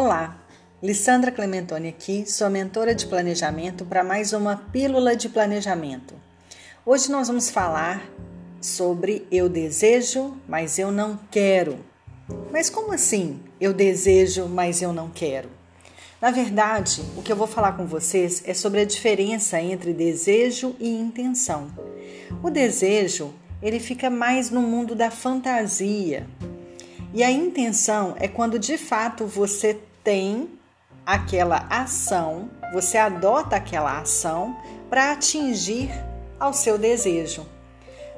Olá, Lissandra Clementoni aqui, sua mentora de planejamento para mais uma pílula de planejamento. Hoje nós vamos falar sobre eu desejo, mas eu não quero. Mas como assim? Eu desejo, mas eu não quero. Na verdade, o que eu vou falar com vocês é sobre a diferença entre desejo e intenção. O desejo, ele fica mais no mundo da fantasia, e a intenção é quando de fato você tem aquela ação, você adota aquela ação para atingir ao seu desejo.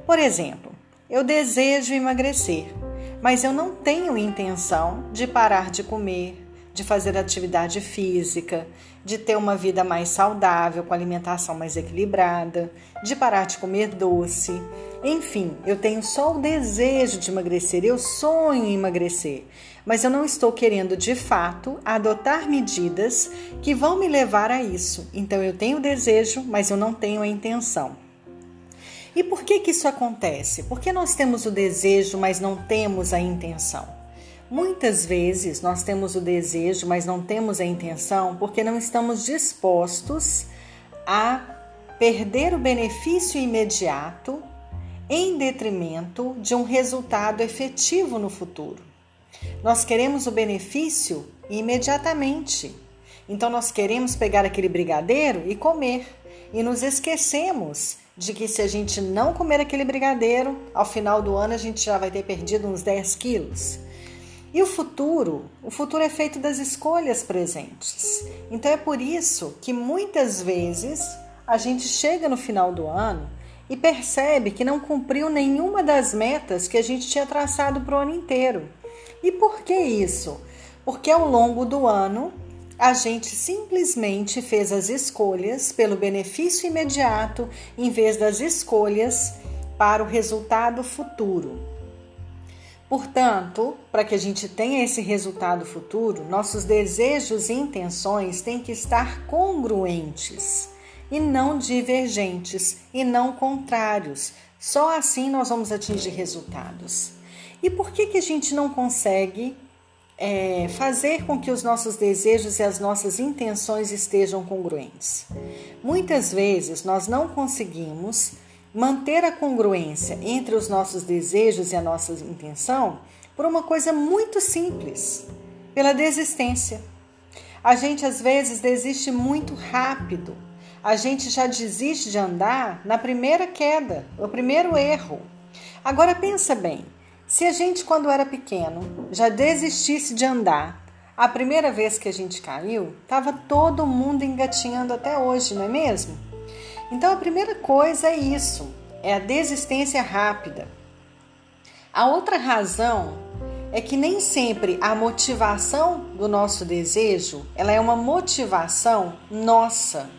Por exemplo, eu desejo emagrecer, mas eu não tenho intenção de parar de comer, de fazer atividade física, de ter uma vida mais saudável, com alimentação mais equilibrada, de parar de comer doce. Enfim, eu tenho só o desejo de emagrecer, eu sonho em emagrecer, mas eu não estou querendo de fato adotar medidas que vão me levar a isso. Então eu tenho desejo, mas eu não tenho a intenção. E por que que isso acontece? Porque nós temos o desejo, mas não temos a intenção. Muitas vezes nós temos o desejo, mas não temos a intenção porque não estamos dispostos a perder o benefício imediato em detrimento de um resultado efetivo no futuro. Nós queremos o benefício imediatamente. Então nós queremos pegar aquele brigadeiro e comer e nos esquecemos de que se a gente não comer aquele brigadeiro, ao final do ano a gente já vai ter perdido uns 10 quilos. E o futuro? O futuro é feito das escolhas presentes. Então é por isso que muitas vezes a gente chega no final do ano e percebe que não cumpriu nenhuma das metas que a gente tinha traçado para o ano inteiro. E por que isso? Porque ao longo do ano a gente simplesmente fez as escolhas pelo benefício imediato em vez das escolhas para o resultado futuro. Portanto, para que a gente tenha esse resultado futuro, nossos desejos e intenções têm que estar congruentes e não divergentes e não contrários. Só assim nós vamos atingir resultados. E por que, que a gente não consegue é, fazer com que os nossos desejos e as nossas intenções estejam congruentes? Muitas vezes nós não conseguimos manter a congruência entre os nossos desejos e a nossa intenção por uma coisa muito simples, pela desistência. A gente às vezes desiste muito rápido. A gente já desiste de andar na primeira queda, no primeiro erro. Agora pensa bem, se a gente quando era pequeno já desistisse de andar, a primeira vez que a gente caiu, estava todo mundo engatinhando até hoje, não é mesmo? Então a primeira coisa é isso, é a desistência rápida. A outra razão é que nem sempre a motivação do nosso desejo, ela é uma motivação nossa,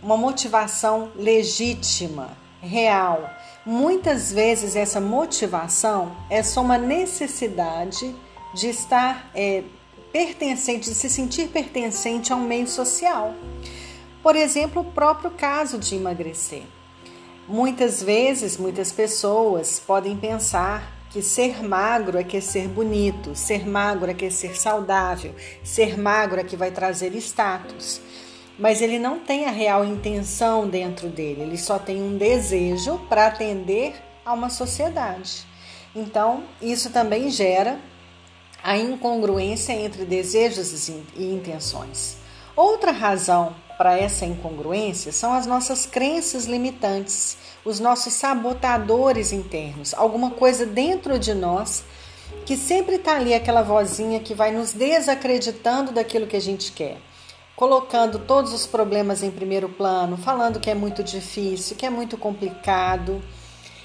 uma motivação legítima, real. Muitas vezes essa motivação é só uma necessidade de estar é, pertencente, de se sentir pertencente a um meio social. Por exemplo, o próprio caso de emagrecer. Muitas vezes, muitas pessoas podem pensar que ser magro é que ser bonito, ser magro é que ser saudável, ser magro é que vai trazer status. Mas ele não tem a real intenção dentro dele, ele só tem um desejo para atender a uma sociedade. Então, isso também gera a incongruência entre desejos e intenções. Outra razão para essa incongruência são as nossas crenças limitantes, os nossos sabotadores internos, alguma coisa dentro de nós que sempre está ali aquela vozinha que vai nos desacreditando daquilo que a gente quer, colocando todos os problemas em primeiro plano, falando que é muito difícil, que é muito complicado.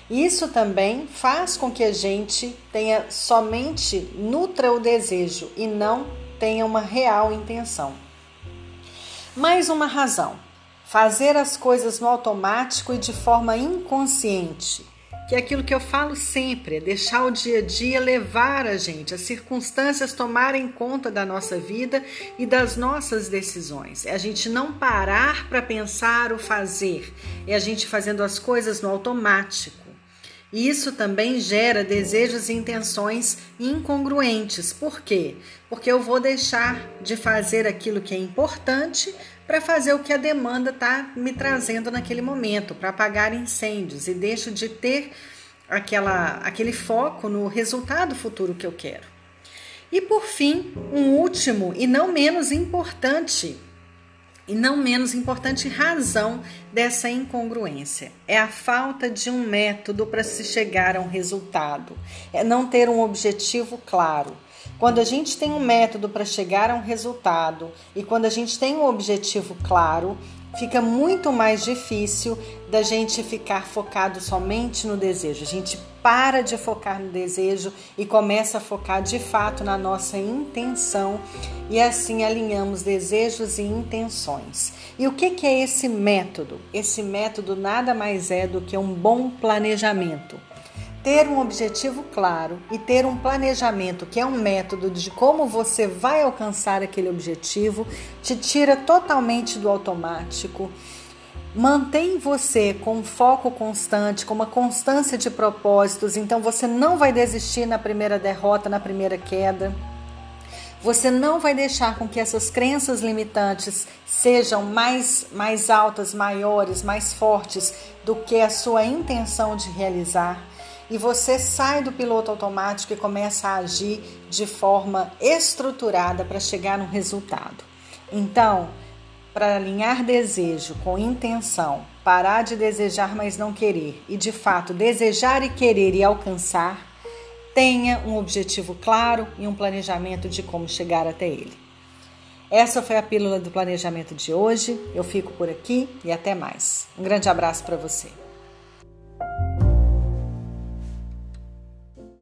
Isso também faz com que a gente tenha somente nutra o desejo e não tenha uma real intenção. Mais uma razão: fazer as coisas no automático e de forma inconsciente. Que é aquilo que eu falo sempre, é deixar o dia a dia levar a gente, as circunstâncias tomarem conta da nossa vida e das nossas decisões. É a gente não parar para pensar o fazer, é a gente fazendo as coisas no automático. Isso também gera desejos e intenções incongruentes. Por quê? Porque eu vou deixar de fazer aquilo que é importante para fazer o que a demanda está me trazendo naquele momento, para apagar incêndios, e deixo de ter aquela, aquele foco no resultado futuro que eu quero. E por fim, um último e não menos importante e não menos importante razão dessa incongruência é a falta de um método para se chegar a um resultado, é não ter um objetivo claro. Quando a gente tem um método para chegar a um resultado e quando a gente tem um objetivo claro, fica muito mais difícil da gente ficar focado somente no desejo. A gente para de focar no desejo e começa a focar de fato na nossa intenção e assim alinhamos desejos e intenções. E o que, que é esse método? Esse método nada mais é do que um bom planejamento ter um objetivo claro e ter um planejamento, que é um método de como você vai alcançar aquele objetivo, te tira totalmente do automático. Mantém você com um foco constante, com uma constância de propósitos, então você não vai desistir na primeira derrota, na primeira queda. Você não vai deixar com que essas crenças limitantes sejam mais, mais altas, maiores, mais fortes do que a sua intenção de realizar e você sai do piloto automático e começa a agir de forma estruturada para chegar no resultado. Então, para alinhar desejo com intenção, parar de desejar, mas não querer, e de fato desejar e querer e alcançar, tenha um objetivo claro e um planejamento de como chegar até ele. Essa foi a pílula do planejamento de hoje. Eu fico por aqui e até mais. Um grande abraço para você.